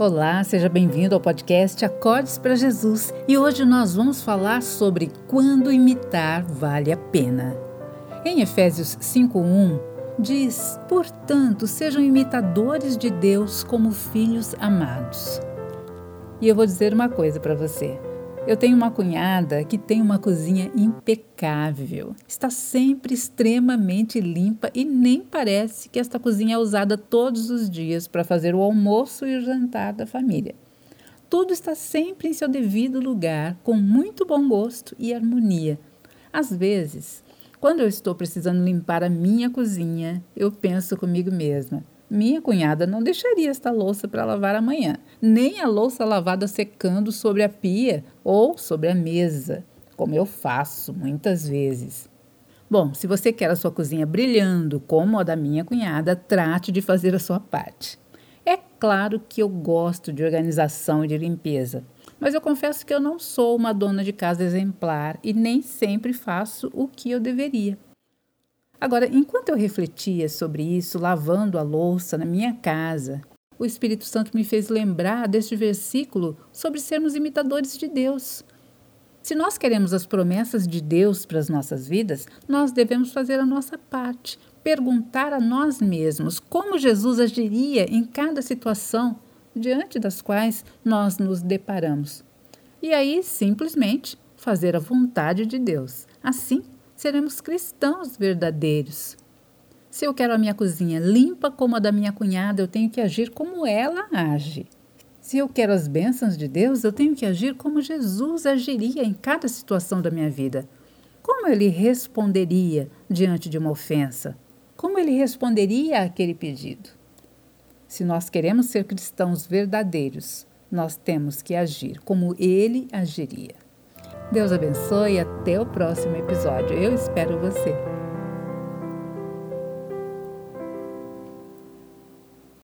Olá, seja bem-vindo ao podcast Acordes para Jesus e hoje nós vamos falar sobre quando imitar vale a pena. Em Efésios 5:1 diz: "Portanto, sejam imitadores de Deus como filhos amados". E eu vou dizer uma coisa para você. Eu tenho uma cunhada que tem uma cozinha impecável. Está sempre extremamente limpa e nem parece que esta cozinha é usada todos os dias para fazer o almoço e o jantar da família. Tudo está sempre em seu devido lugar, com muito bom gosto e harmonia. Às vezes, quando eu estou precisando limpar a minha cozinha, eu penso comigo mesma: minha cunhada não deixaria esta louça para lavar amanhã, nem a louça lavada secando sobre a pia ou sobre a mesa, como eu faço muitas vezes. Bom, se você quer a sua cozinha brilhando como a da minha cunhada, trate de fazer a sua parte. É claro que eu gosto de organização e de limpeza, mas eu confesso que eu não sou uma dona de casa exemplar e nem sempre faço o que eu deveria. Agora, enquanto eu refletia sobre isso, lavando a louça na minha casa, o Espírito Santo me fez lembrar deste versículo sobre sermos imitadores de Deus. Se nós queremos as promessas de Deus para as nossas vidas, nós devemos fazer a nossa parte, perguntar a nós mesmos como Jesus agiria em cada situação diante das quais nós nos deparamos. E aí, simplesmente, fazer a vontade de Deus. Assim, seremos cristãos verdadeiros. Se eu quero a minha cozinha limpa como a da minha cunhada, eu tenho que agir como ela age. Se eu quero as bênçãos de Deus, eu tenho que agir como Jesus agiria em cada situação da minha vida. Como ele responderia diante de uma ofensa? Como ele responderia àquele pedido? Se nós queremos ser cristãos verdadeiros, nós temos que agir como ele agiria. Deus abençoe e até o próximo episódio. Eu espero você.